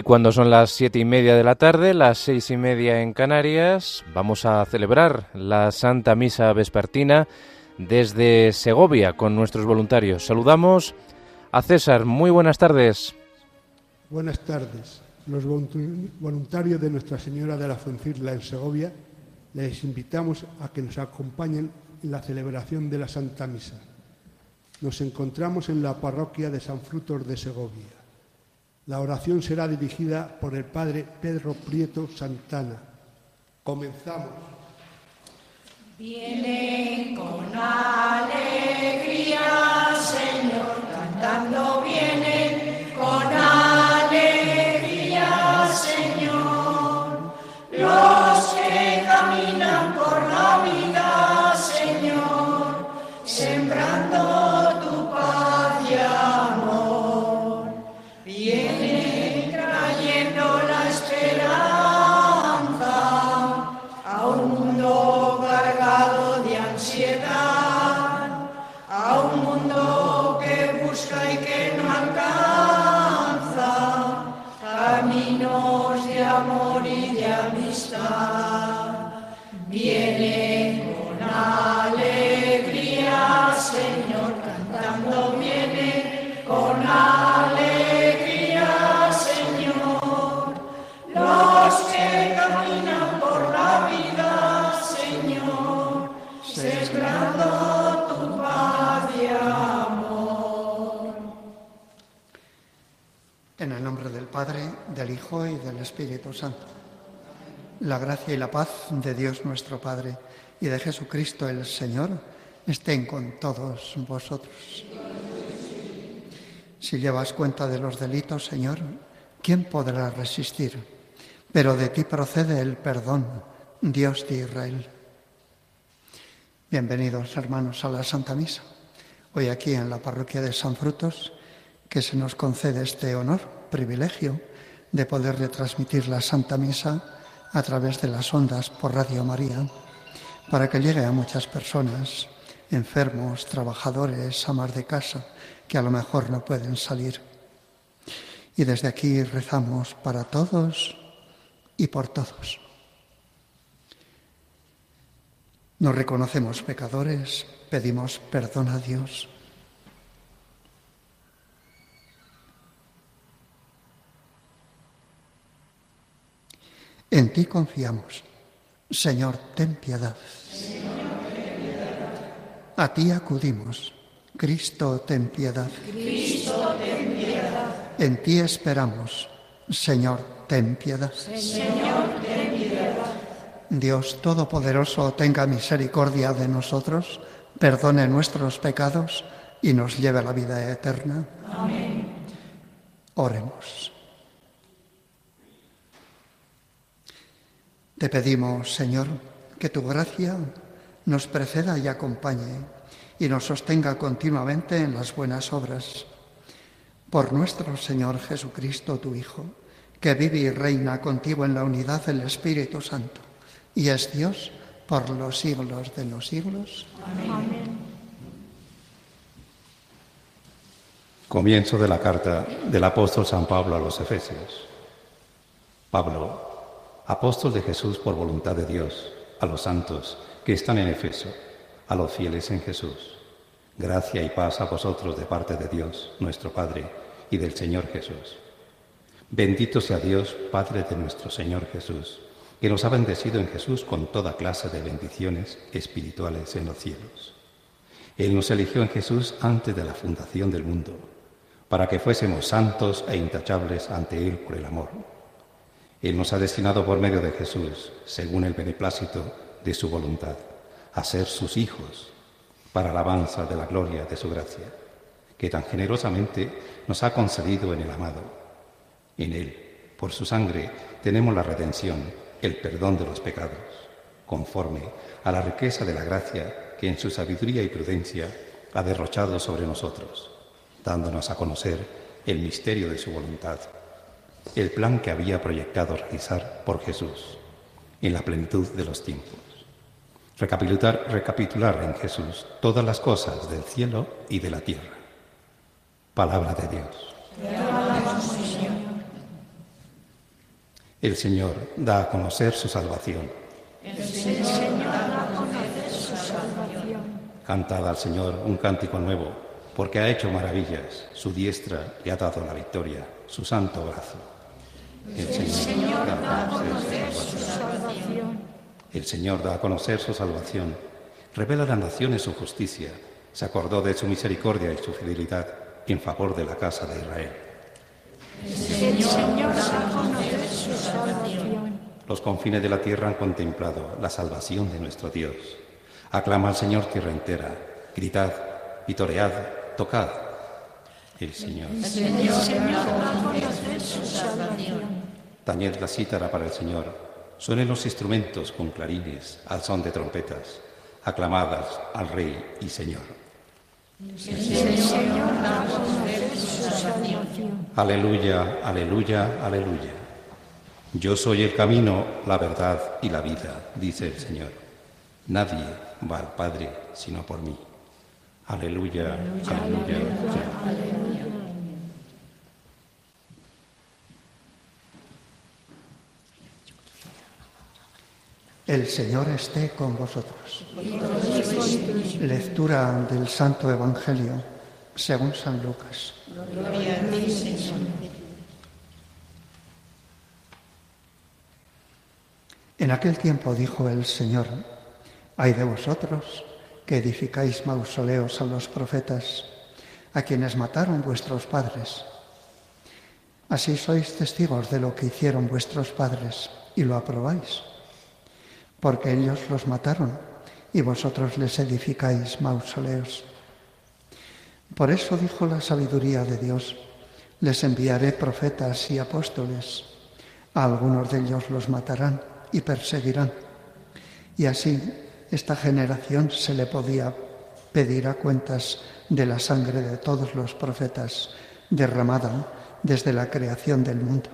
Y cuando son las siete y media de la tarde, las seis y media en Canarias, vamos a celebrar la Santa Misa Vespertina desde Segovia con nuestros voluntarios. Saludamos a César. Muy buenas tardes. Buenas tardes. Los voluntarios de Nuestra Señora de la Fuencirla en Segovia les invitamos a que nos acompañen en la celebración de la Santa Misa. Nos encontramos en la parroquia de San Frutos de Segovia. La oración será dirigida por el Padre Pedro Prieto Santana. Comenzamos. Vienen con alegría, Señor, cantando vienen Padre, del Hijo y del Espíritu Santo. La gracia y la paz de Dios nuestro Padre y de Jesucristo el Señor estén con todos vosotros. Si llevas cuenta de los delitos, Señor, ¿quién podrá resistir? Pero de ti procede el perdón, Dios de Israel. Bienvenidos, hermanos, a la Santa Misa. Hoy aquí en la parroquia de San Frutos, que se nos concede este honor privilegio de poder retransmitir la Santa Misa a través de las ondas por Radio María, para que llegue a muchas personas, enfermos, trabajadores, amas de casa, que a lo mejor no pueden salir. Y desde aquí rezamos para todos y por todos. Nos reconocemos pecadores, pedimos perdón a Dios En ti confiamos. Señor, ten piedad. A ti acudimos. Cristo, ten piedad. Cristo, ten piedad. En ti esperamos. Señor, ten piedad. Señor, ten piedad. Dios Todopoderoso, tenga misericordia de nosotros, perdone nuestros pecados y nos lleve a la vida eterna. Amén. Oremos. Te pedimos, Señor, que tu gracia nos preceda y acompañe y nos sostenga continuamente en las buenas obras. Por nuestro Señor Jesucristo, tu Hijo, que vive y reina contigo en la unidad del Espíritu Santo, y es Dios por los siglos de los siglos. Amén. Comienzo de la carta del apóstol San Pablo a los Efesios. Pablo, apóstol de Jesús por voluntad de Dios, a los santos que están en Efeso, a los fieles en Jesús. Gracia y paz a vosotros de parte de Dios, nuestro Padre, y del Señor Jesús. Bendito sea Dios, Padre de nuestro Señor Jesús, que nos ha bendecido en Jesús con toda clase de bendiciones espirituales en los cielos. Él nos eligió en Jesús antes de la fundación del mundo, para que fuésemos santos e intachables ante Él por el amor él nos ha destinado por medio de Jesús, según el beneplácito de su voluntad, a ser sus hijos, para alabanza de la gloria de su gracia, que tan generosamente nos ha concedido en el amado. En Él, por su sangre, tenemos la redención, el perdón de los pecados, conforme a la riqueza de la gracia que en su sabiduría y prudencia ha derrochado sobre nosotros, dándonos a conocer el misterio de su voluntad el plan que había proyectado realizar por Jesús en la plenitud de los tiempos. Recapitular, en Jesús todas las cosas del cielo y de la tierra. Palabra de Dios. El Señor da a conocer su salvación. El Señor da a conocer su salvación. Cantad al Señor un cántico nuevo, porque ha hecho maravillas. Su diestra le ha dado la victoria, su santo brazo. El Señor da a conocer su salvación. El Señor da a conocer su salvación. Revela a las naciones su justicia. Se acordó de su misericordia y su fidelidad en favor de la casa de Israel. El Señor da a conocer su salvación. Los confines de la tierra han contemplado la salvación de nuestro Dios. Aclama al Señor tierra entera. Gritad, vitoread, tocad. El Señor. El Señor la cítara para el Señor. Suenen los instrumentos con clarines, al son de trompetas. Aclamadas al Rey y Señor. El Señor. Aleluya, aleluya, aleluya. Yo soy el camino, la verdad y la vida, dice el Señor. Nadie va al Padre sino por mí. Aleluya, aleluya, aleluya. El Señor esté con vosotros. Lectura del Santo Evangelio según San Lucas. En aquel tiempo dijo el Señor, hay de vosotros que edificáis mausoleos a los profetas, a quienes mataron vuestros padres. Así sois testigos de lo que hicieron vuestros padres y lo aprobáis, porque ellos los mataron y vosotros les edificáis mausoleos. Por eso dijo la sabiduría de Dios, les enviaré profetas y apóstoles, a algunos de ellos los matarán y perseguirán. Y así esta generación se le podía pedir a cuentas de la sangre de todos los profetas derramada desde la creación del mundo,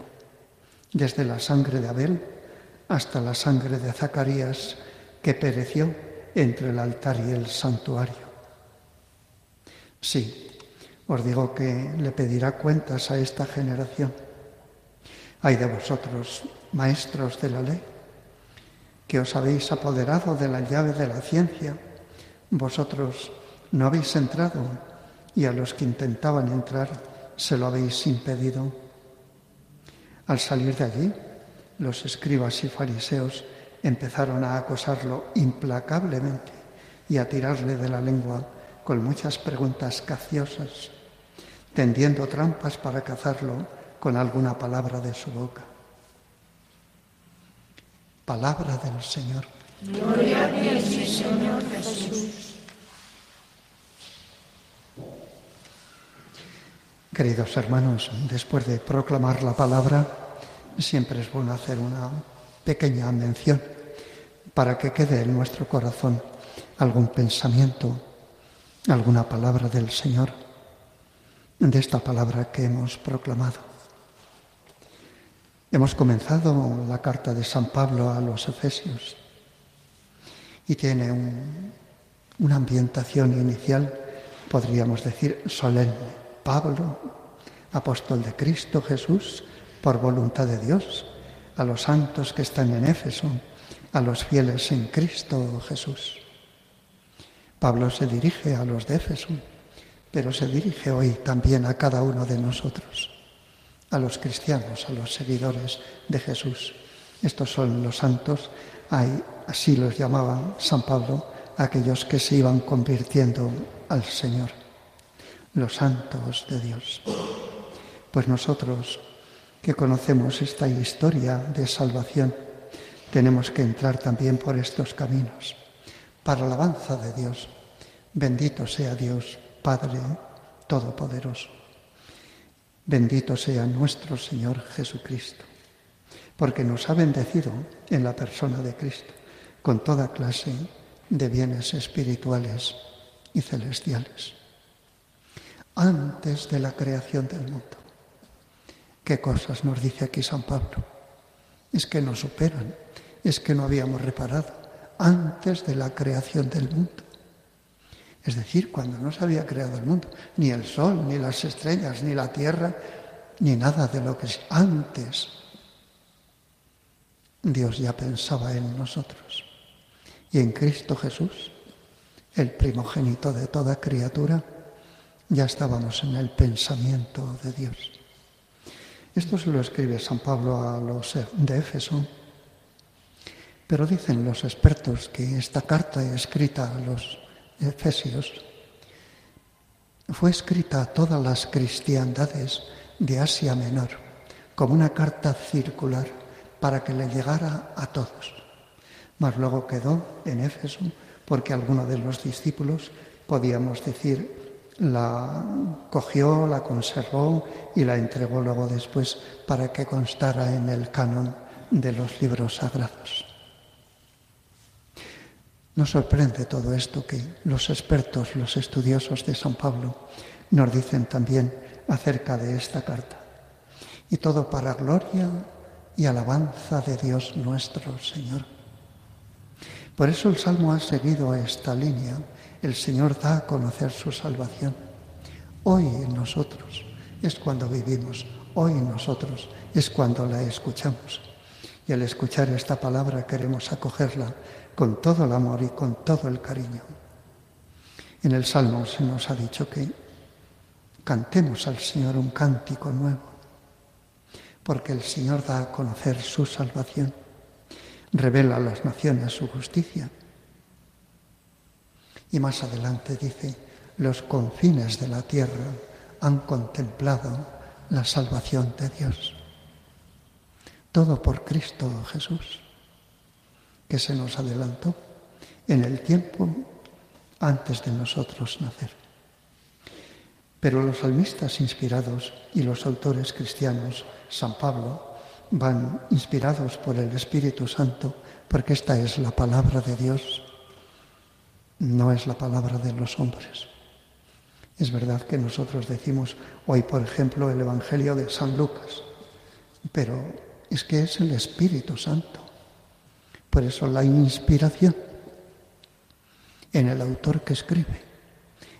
desde la sangre de Abel hasta la sangre de Zacarías que pereció entre el altar y el santuario. Sí, os digo que le pedirá cuentas a esta generación. Hay de vosotros, maestros de la ley, que os habéis apoderado de la llave de la ciencia. Vosotros no habéis entrado y a los que intentaban entrar se lo habéis impedido. Al salir de allí, los escribas y fariseos empezaron a acosarlo implacablemente y a tirarle de la lengua con muchas preguntas caciosas, tendiendo trampas para cazarlo con alguna palabra de su boca. Palabra del Señor. Gloria a ti, Señor Jesús. Queridos hermanos, después de proclamar la palabra, siempre es bueno hacer una pequeña mención para que quede en nuestro corazón algún pensamiento, alguna palabra del Señor, de esta palabra que hemos proclamado. Hemos comenzado la carta de San Pablo a los Efesios y tiene un- una ambientación inicial, podríamos decir, solemne. Pablo, apóstol de Cristo Jesús, por voluntad de Dios, a los santos que están en Éfeso, a los fieles en Cristo Jesús. Pablo se dirige a los de Éfeso, pero se dirige hoy también a cada uno de nosotros, a los cristianos, a los seguidores de Jesús. Estos son los santos, así los llamaba San Pablo, aquellos que se iban convirtiendo al Señor, los santos de Dios. Pues nosotros que conocemos esta historia de salvación, tenemos que entrar también por estos caminos, para alabanza de Dios. Bendito sea Dios, Padre Todopoderoso. Bendito sea nuestro Señor Jesucristo, porque nos ha bendecido en la persona de Cristo con toda clase de bienes espirituales y celestiales. Antes de la creación del mundo. ¿Qué cosas nos dice aquí San Pablo? Es que nos superan, es que no habíamos reparado antes de la creación del mundo. Es decir, cuando no se había creado el mundo, ni el sol, ni las estrellas, ni la tierra, ni nada de lo que es antes. Dios ya pensaba en nosotros. Y en Cristo Jesús, el primogénito de toda criatura, ya estábamos en el pensamiento de Dios. Esto se lo escribe San Pablo a los de Éfeso, pero dicen los expertos que esta carta escrita a los Efesios fue escrita a todas las cristiandades de Asia Menor como una carta circular para que le llegara a todos. Mas luego quedó en Éfeso porque alguno de los discípulos, podíamos decir, la cogió, la conservó y la entregó luego después para que constara en el canon de los libros sagrados. Nos sorprende todo esto que los expertos, los estudiosos de San Pablo nos dicen también acerca de esta carta. Y todo para gloria y alabanza de Dios nuestro Señor. Por eso el Salmo ha seguido esta línea. El Señor da a conocer su salvación. Hoy en nosotros es cuando vivimos, hoy en nosotros es cuando la escuchamos. Y al escuchar esta palabra queremos acogerla con todo el amor y con todo el cariño. En el Salmo se nos ha dicho que cantemos al Señor un cántico nuevo porque el Señor da a conocer su salvación, revela a las naciones su justicia. Y más adelante dice, los confines de la tierra han contemplado la salvación de Dios. Todo por Cristo Jesús, que se nos adelantó en el tiempo antes de nosotros nacer. Pero los salmistas inspirados y los autores cristianos San Pablo, van inspirados por el Espíritu Santo, porque esta es la palabra de Dios, no es la palabra de los hombres. Es verdad que nosotros decimos hoy, por ejemplo, el Evangelio de San Lucas, pero es que es el Espíritu Santo. Por eso la inspiración en el autor que escribe,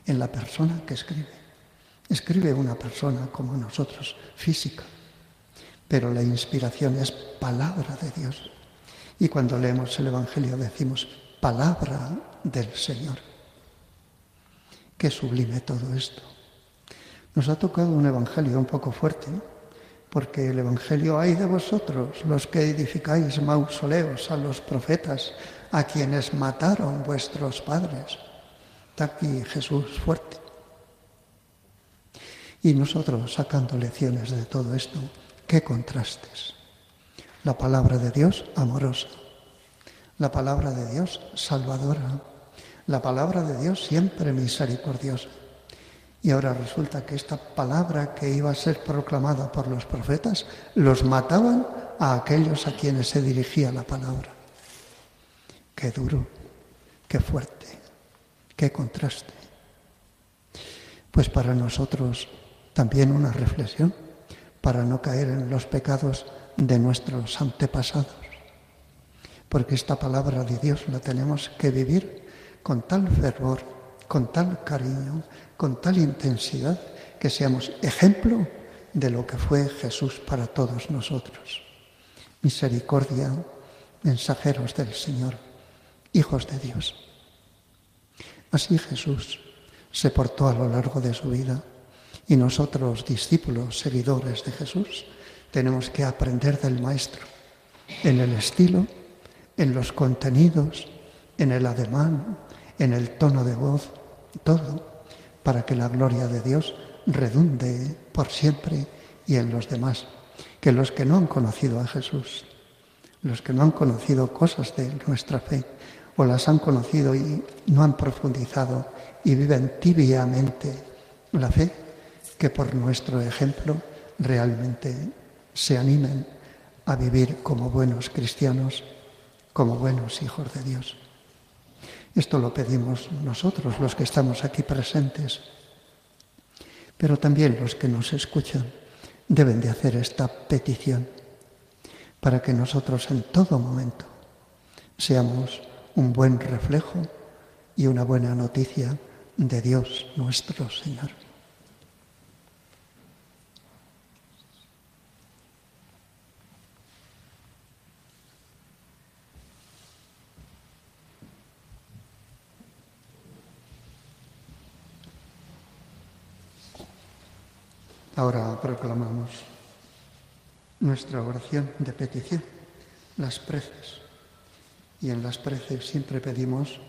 en la persona que escribe. Escribe una persona como nosotros, física, pero la inspiración es palabra de Dios. Y cuando leemos el Evangelio decimos palabra del Señor. Qué sublime todo esto. Nos ha tocado un Evangelio un poco fuerte, porque el Evangelio hay de vosotros, los que edificáis mausoleos a los profetas, a quienes mataron vuestros padres. Está aquí Jesús fuerte. Y nosotros sacando lecciones de todo esto, Qué contrastes. La palabra de Dios amorosa, la palabra de Dios salvadora, la palabra de Dios siempre misericordiosa. Y ahora resulta que esta palabra que iba a ser proclamada por los profetas, los mataban a aquellos a quienes se dirigía la palabra. Qué duro, qué fuerte, qué contraste. Pues para nosotros también una reflexión para no caer en los pecados de nuestros antepasados. Porque esta palabra de Dios la tenemos que vivir con tal fervor, con tal cariño, con tal intensidad, que seamos ejemplo de lo que fue Jesús para todos nosotros. Misericordia, mensajeros del Señor, hijos de Dios. Así Jesús se portó a lo largo de su vida y nosotros, discípulos, seguidores de Jesús, tenemos que aprender del Maestro en el estilo, en los contenidos, en el ademán, en el tono de voz, todo, para que la gloria de Dios redunde por siempre y en los demás. Que los que no han conocido a Jesús, los que no han conocido cosas de nuestra fe, o las han conocido y no han profundizado y viven tibiamente la fe, que por nuestro ejemplo realmente se animen a vivir como buenos cristianos, como buenos hijos de Dios. Esto lo pedimos nosotros, los que estamos aquí presentes, pero también los que nos escuchan deben de hacer esta petición para que nosotros en todo momento seamos un buen reflejo y una buena noticia de Dios nuestro Señor. Ahora proclamamos nuestra oración de petición, las preces. Y en las preces siempre pedimos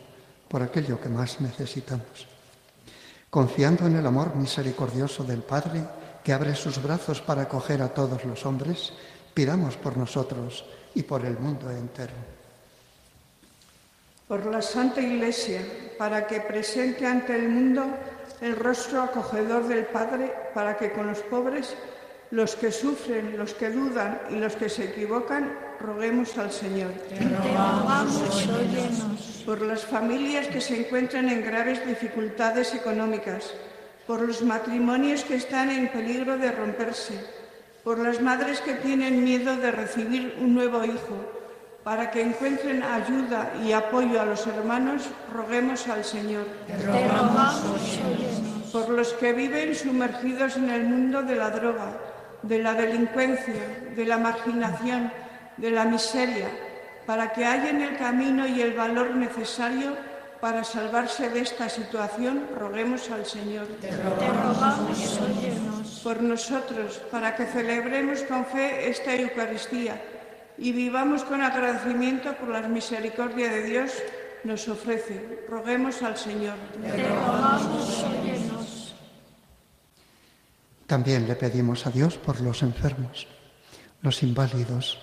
por aquello que más necesitamos. Confiando en el amor misericordioso del Padre, que abre sus brazos para acoger a todos los hombres, pidamos por nosotros y por el mundo entero. Por la Santa Iglesia, para que presente ante el mundo el rostro acogedor del Padre, para que con los pobres, los que sufren, los que dudan y los que se equivocan, roguemos al Señor. Por las familias que se encuentran en graves dificultades económicas, por los matrimonios que están en peligro de romperse, por las madres que tienen miedo de recibir un nuevo hijo, para que encuentren ayuda y apoyo a los hermanos, roguemos al Señor. Por los que viven sumergidos en el mundo de la droga, de la delincuencia, de la marginación, de la miseria, para que hallen el camino y el valor necesario para salvarse de esta situación, roguemos al Señor. Por nosotros, para que celebremos con fe esta Eucaristía y vivamos con agradecimiento por la misericordia de Dios nos ofrece. Roguemos al Señor. También le pedimos a Dios por los enfermos, los inválidos,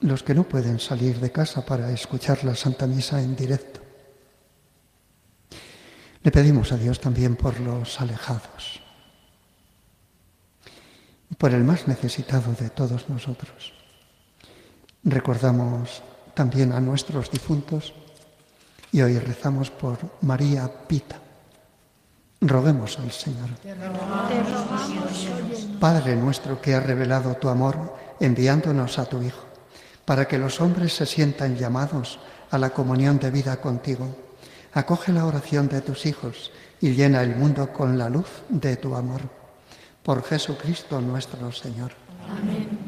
los que no pueden salir de casa para escuchar la Santa Misa en directo. Le pedimos a Dios también por los alejados, por el más necesitado de todos nosotros. Recordamos también a nuestros difuntos y hoy rezamos por María Pita. Roguemos al Señor. Padre nuestro que has revelado tu amor enviándonos a tu Hijo, para que los hombres se sientan llamados a la comunión de vida contigo. Acoge la oración de tus hijos y llena el mundo con la luz de tu amor. Por Jesucristo nuestro Señor. Amén.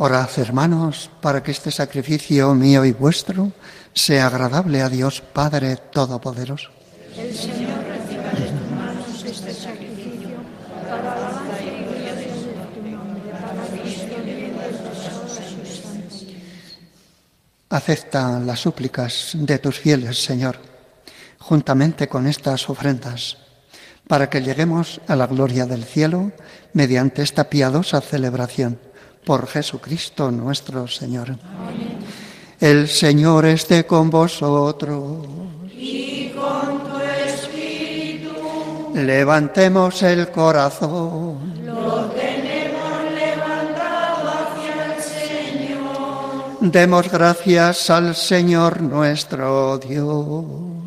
Orad, hermanos, para que este sacrificio mío y vuestro sea agradable a Dios Padre Todopoderoso. El Señor reciba de tus manos este sacrificio para alabanza y gloria de tu nombre, para Cristo y de sus santos. Acepta las súplicas de tus fieles, Señor, juntamente con estas ofrendas, para que lleguemos a la gloria del cielo mediante esta piadosa celebración por Jesucristo nuestro Señor. El Señor esté con vosotros. Y con tu espíritu. Levantemos el corazón. Lo tenemos levantado hacia el Señor. Demos gracias al Señor nuestro Dios.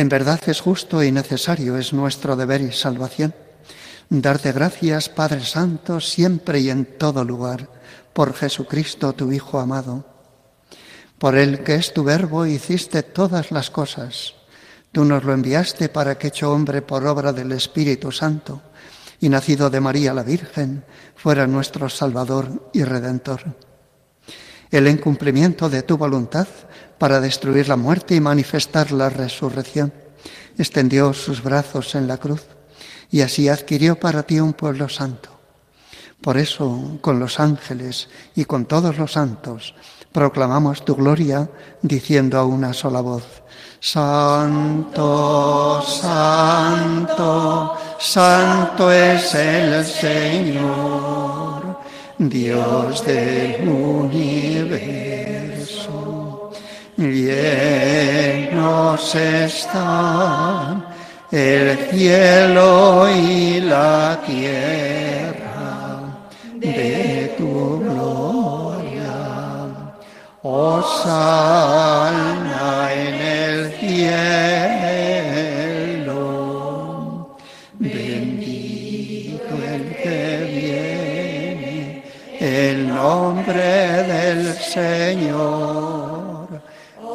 En verdad es justo y necesario, es nuestro deber y salvación. Darte gracias, Padre Santo, siempre y en todo lugar, por Jesucristo, tu Hijo amado. Por el que es tu verbo, hiciste todas las cosas. Tú nos lo enviaste para que hecho hombre por obra del Espíritu Santo y nacido de María la Virgen, fuera nuestro Salvador y Redentor. El incumplimiento de tu voluntad para destruir la muerte y manifestar la resurrección, extendió sus brazos en la cruz y así adquirió para ti un pueblo santo. Por eso, con los ángeles y con todos los santos, proclamamos tu gloria diciendo a una sola voz, Santo, Santo, Santo es el Señor, Dios del universo. Llenos están el cielo y la tierra de tu gloria. Osana en el cielo. Bendito el que viene, el nombre del Señor.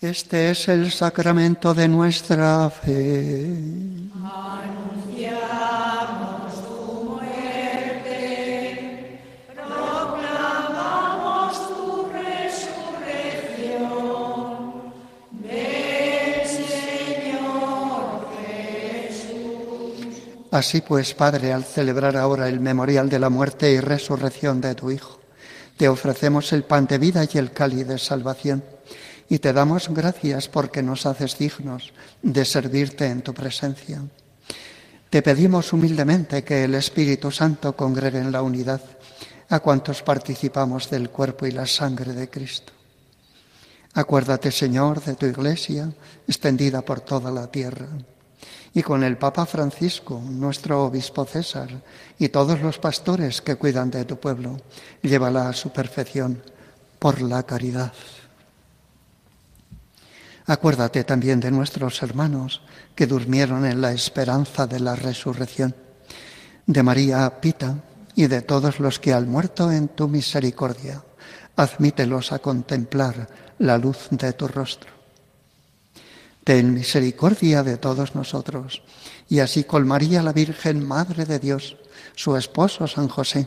Este es el sacramento de nuestra fe. Anunciamos tu muerte, proclamamos tu resurrección. Ven, Señor Jesús. Así pues, Padre, al celebrar ahora el memorial de la muerte y resurrección de tu Hijo, te ofrecemos el pan de vida y el cáliz de salvación. Y te damos gracias porque nos haces dignos de servirte en tu presencia. Te pedimos humildemente que el Espíritu Santo congregue en la unidad a cuantos participamos del cuerpo y la sangre de Cristo. Acuérdate, Señor, de tu iglesia extendida por toda la tierra. Y con el Papa Francisco, nuestro obispo César, y todos los pastores que cuidan de tu pueblo, llévala a su perfección por la caridad. Acuérdate también de nuestros hermanos que durmieron en la esperanza de la resurrección, de María Pita y de todos los que han muerto en tu misericordia. Admítelos a contemplar la luz de tu rostro. Ten misericordia de todos nosotros, y así con María la Virgen, Madre de Dios, su esposo San José,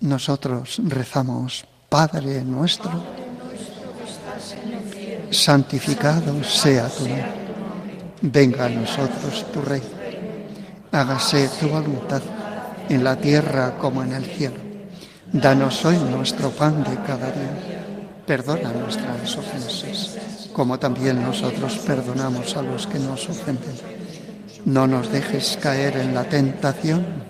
nosotros rezamos, Padre nuestro, santificado sea tu nombre, venga a nosotros tu reino, hágase tu voluntad en la tierra como en el cielo. Danos hoy nuestro pan de cada día. Perdona nuestras ofensas, como también nosotros perdonamos a los que nos ofenden. No nos dejes caer en la tentación.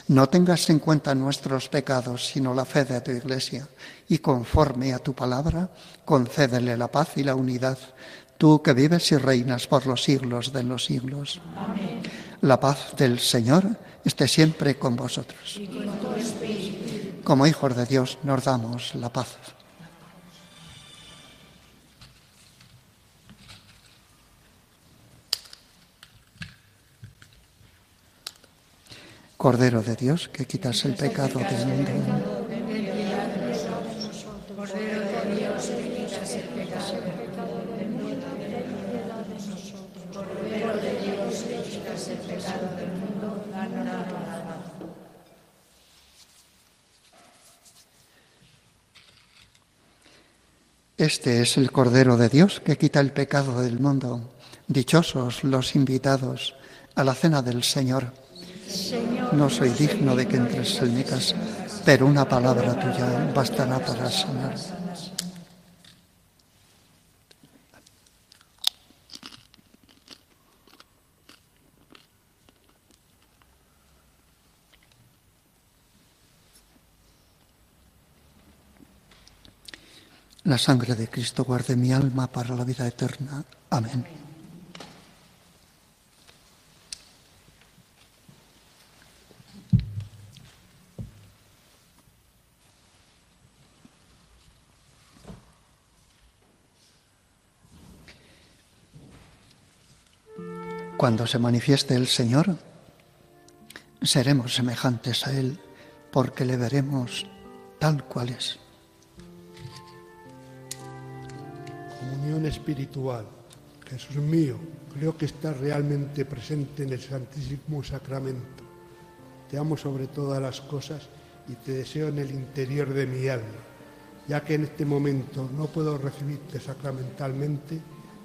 No tengas en cuenta nuestros pecados, sino la fe de tu Iglesia, y conforme a tu palabra, concédele la paz y la unidad, tú que vives y reinas por los siglos de los siglos. Amén. La paz del Señor esté siempre con vosotros. Como hijos de Dios nos damos la paz. Cordero de Dios, que quitas el pecado del mundo. Este es el Cordero de Dios que quita el pecado del mundo. Dichosos los invitados a la cena del Señor. No soy digno de que entres en mi casa, pero una palabra tuya bastará para sanar. La sangre de Cristo guarde mi alma para la vida eterna. Amén. Cuando se manifieste el Señor, seremos semejantes a Él porque le veremos tal cual es. comunión espiritual. Jesús mío, creo que estás realmente presente en el Santísimo Sacramento. Te amo sobre todas las cosas y te deseo en el interior de mi alma. Ya que en este momento no puedo recibirte sacramentalmente,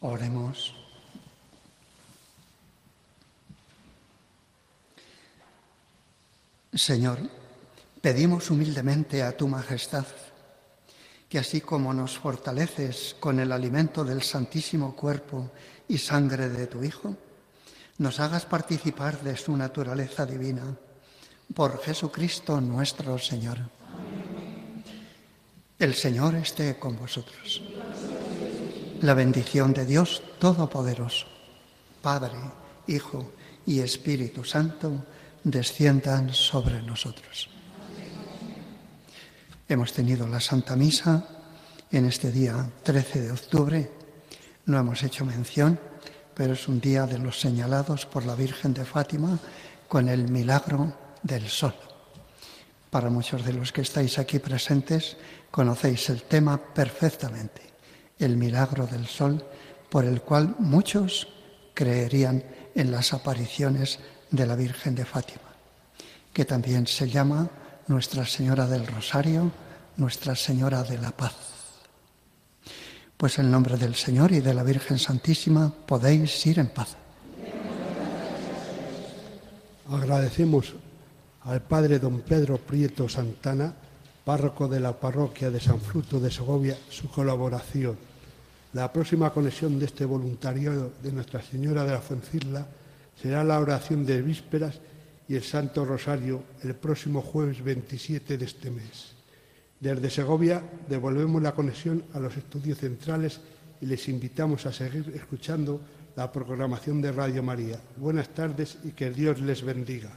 Oremos. Señor, pedimos humildemente a tu majestad que así como nos fortaleces con el alimento del santísimo cuerpo y sangre de tu Hijo, nos hagas participar de su naturaleza divina. Por Jesucristo nuestro Señor. El Señor esté con vosotros. La bendición de Dios Todopoderoso, Padre, Hijo y Espíritu Santo, desciendan sobre nosotros. Hemos tenido la Santa Misa en este día 13 de octubre. No hemos hecho mención, pero es un día de los señalados por la Virgen de Fátima con el milagro del sol. Para muchos de los que estáis aquí presentes, conocéis el tema perfectamente, el milagro del sol, por el cual muchos creerían en las apariciones de la Virgen de Fátima, que también se llama Nuestra Señora del Rosario, Nuestra Señora de la Paz. Pues en nombre del Señor y de la Virgen Santísima podéis ir en paz. Agradecemos al Padre don Pedro Prieto Santana, párroco de la parroquia de San Fruto de Segovia, su colaboración. La próxima conexión de este voluntariado de Nuestra Señora de la Fuencirla será la oración de vísperas y el Santo Rosario el próximo jueves 27 de este mes. Desde Segovia devolvemos la conexión a los estudios centrales y les invitamos a seguir escuchando la programación de Radio María. Buenas tardes y que Dios les bendiga.